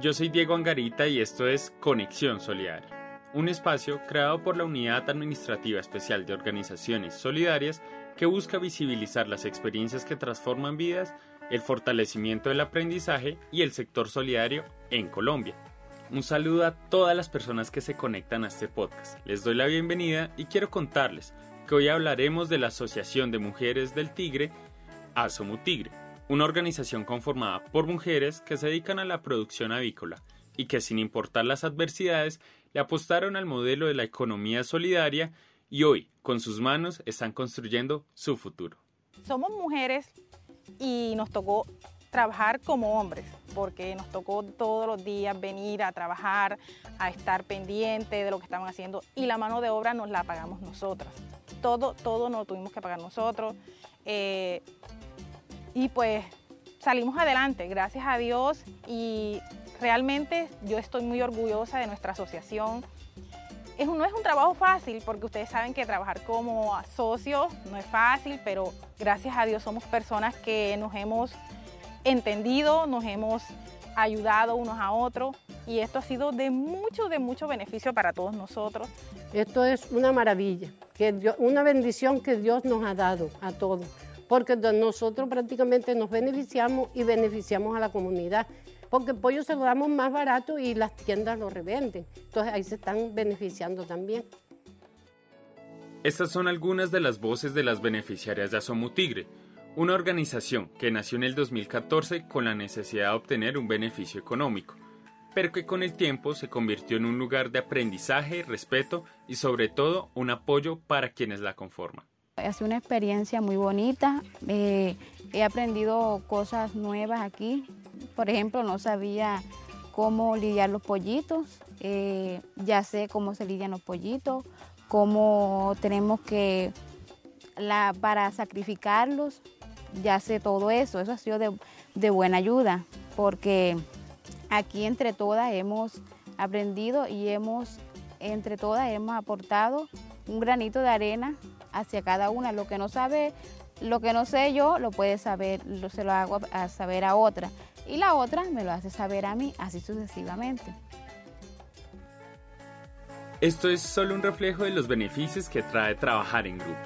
yo soy Diego Angarita y esto es Conexión Solidaria, un espacio creado por la Unidad Administrativa Especial de Organizaciones Solidarias que busca visibilizar las experiencias que transforman vidas, el fortalecimiento del aprendizaje y el sector solidario en Colombia. Un saludo a todas las personas que se conectan a este podcast. Les doy la bienvenida y quiero contarles que hoy hablaremos de la Asociación de Mujeres del Tigre, Asomutigre, una organización conformada por mujeres que se dedican a la producción avícola y que sin importar las adversidades le apostaron al modelo de la economía solidaria y hoy con sus manos están construyendo su futuro. Somos mujeres y nos tocó trabajar como hombres, porque nos tocó todos los días venir a trabajar, a estar pendiente de lo que estaban haciendo y la mano de obra nos la pagamos nosotras. Todo, todo nos lo tuvimos que pagar nosotros. Eh, y pues salimos adelante, gracias a Dios y realmente yo estoy muy orgullosa de nuestra asociación. Es, no es un trabajo fácil porque ustedes saben que trabajar como socios no es fácil, pero gracias a Dios somos personas que nos hemos entendido, nos hemos ayudado unos a otros y esto ha sido de mucho, de mucho beneficio para todos nosotros. Esto es una maravilla, que una bendición que Dios nos ha dado a todos porque nosotros prácticamente nos beneficiamos y beneficiamos a la comunidad, porque el pollo se lo damos más barato y las tiendas lo revenden. Entonces ahí se están beneficiando también. Estas son algunas de las voces de las beneficiarias de Asomutigre, una organización que nació en el 2014 con la necesidad de obtener un beneficio económico, pero que con el tiempo se convirtió en un lugar de aprendizaje, respeto y sobre todo un apoyo para quienes la conforman. Ha sido una experiencia muy bonita. Eh, he aprendido cosas nuevas aquí. Por ejemplo, no sabía cómo lidiar los pollitos. Eh, ya sé cómo se lidian los pollitos, cómo tenemos que, la, para sacrificarlos, ya sé todo eso. Eso ha sido de, de buena ayuda, porque aquí entre todas hemos aprendido y hemos, entre todas hemos aportado un granito de arena hacia cada una. Lo que no sabe, lo que no sé yo, lo puede saber, lo, se lo hago a saber a otra. Y la otra me lo hace saber a mí, así sucesivamente. Esto es solo un reflejo de los beneficios que trae trabajar en grupo,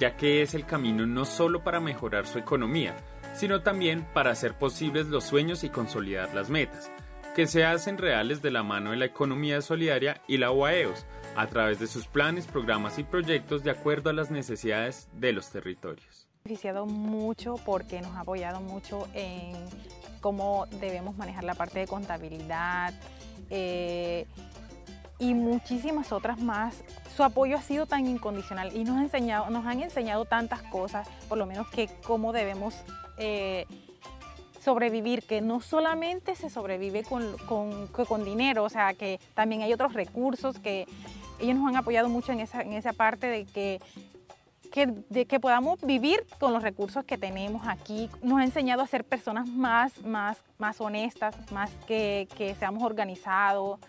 ya que es el camino no solo para mejorar su economía, sino también para hacer posibles los sueños y consolidar las metas, que se hacen reales de la mano de la economía solidaria y la UAEOS, a través de sus planes, programas y proyectos de acuerdo a las necesidades de los territorios. beneficiado mucho porque nos ha apoyado mucho en cómo debemos manejar la parte de contabilidad eh, y muchísimas otras más. Su apoyo ha sido tan incondicional y nos, ha enseñado, nos han enseñado tantas cosas, por lo menos que cómo debemos eh, sobrevivir, que no solamente se sobrevive con, con, con, dinero, o sea, que también hay otros recursos que ellos nos han apoyado mucho en esa, en esa parte de que, que, de que podamos vivir con los recursos que tenemos aquí. Nos ha enseñado a ser personas más, más, más honestas, más que, que seamos organizados,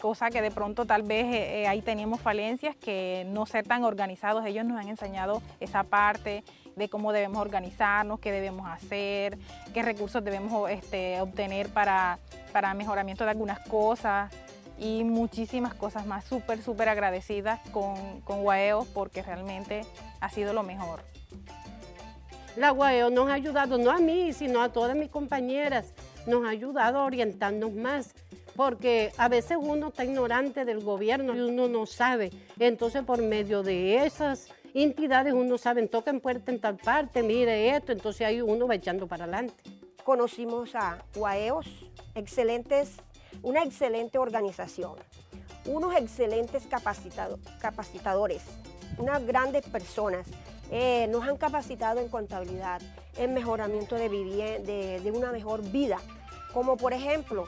cosa que de pronto tal vez eh, eh, ahí teníamos falencias, que no ser tan organizados. Ellos nos han enseñado esa parte de cómo debemos organizarnos, qué debemos hacer, qué recursos debemos este, obtener para, para mejoramiento de algunas cosas y muchísimas cosas más. Súper, súper agradecidas con, con Guaeo porque realmente ha sido lo mejor. La Guaeo nos ha ayudado, no a mí, sino a todas mis compañeras, nos ha ayudado a orientarnos más, porque a veces uno está ignorante del gobierno y uno no sabe. Entonces, por medio de esas entidades, uno sabe, toquen puerta en tal parte, mire esto, entonces ahí uno va echando para adelante. Conocimos a Guaeos, excelentes una excelente organización, unos excelentes capacitadores, unas grandes personas. Eh, nos han capacitado en contabilidad, en mejoramiento de, de, de una mejor vida, como por ejemplo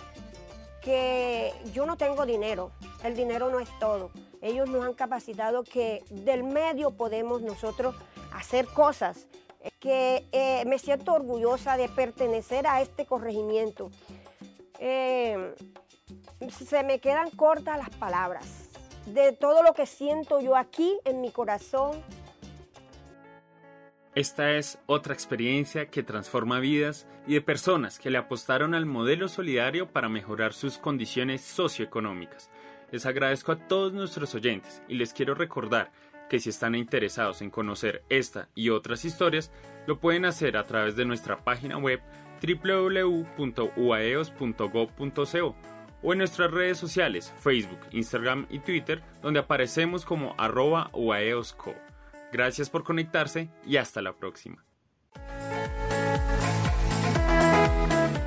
que yo no tengo dinero, el dinero no es todo. Ellos nos han capacitado que del medio podemos nosotros hacer cosas, que eh, me siento orgullosa de pertenecer a este corregimiento. Eh, se me quedan cortas las palabras de todo lo que siento yo aquí en mi corazón. Esta es otra experiencia que transforma vidas y de personas que le apostaron al modelo solidario para mejorar sus condiciones socioeconómicas. Les agradezco a todos nuestros oyentes y les quiero recordar que si están interesados en conocer esta y otras historias, lo pueden hacer a través de nuestra página web www.uaeos.gov.co o en nuestras redes sociales, Facebook, Instagram y Twitter, donde aparecemos como arroba uaeosco. Gracias por conectarse y hasta la próxima.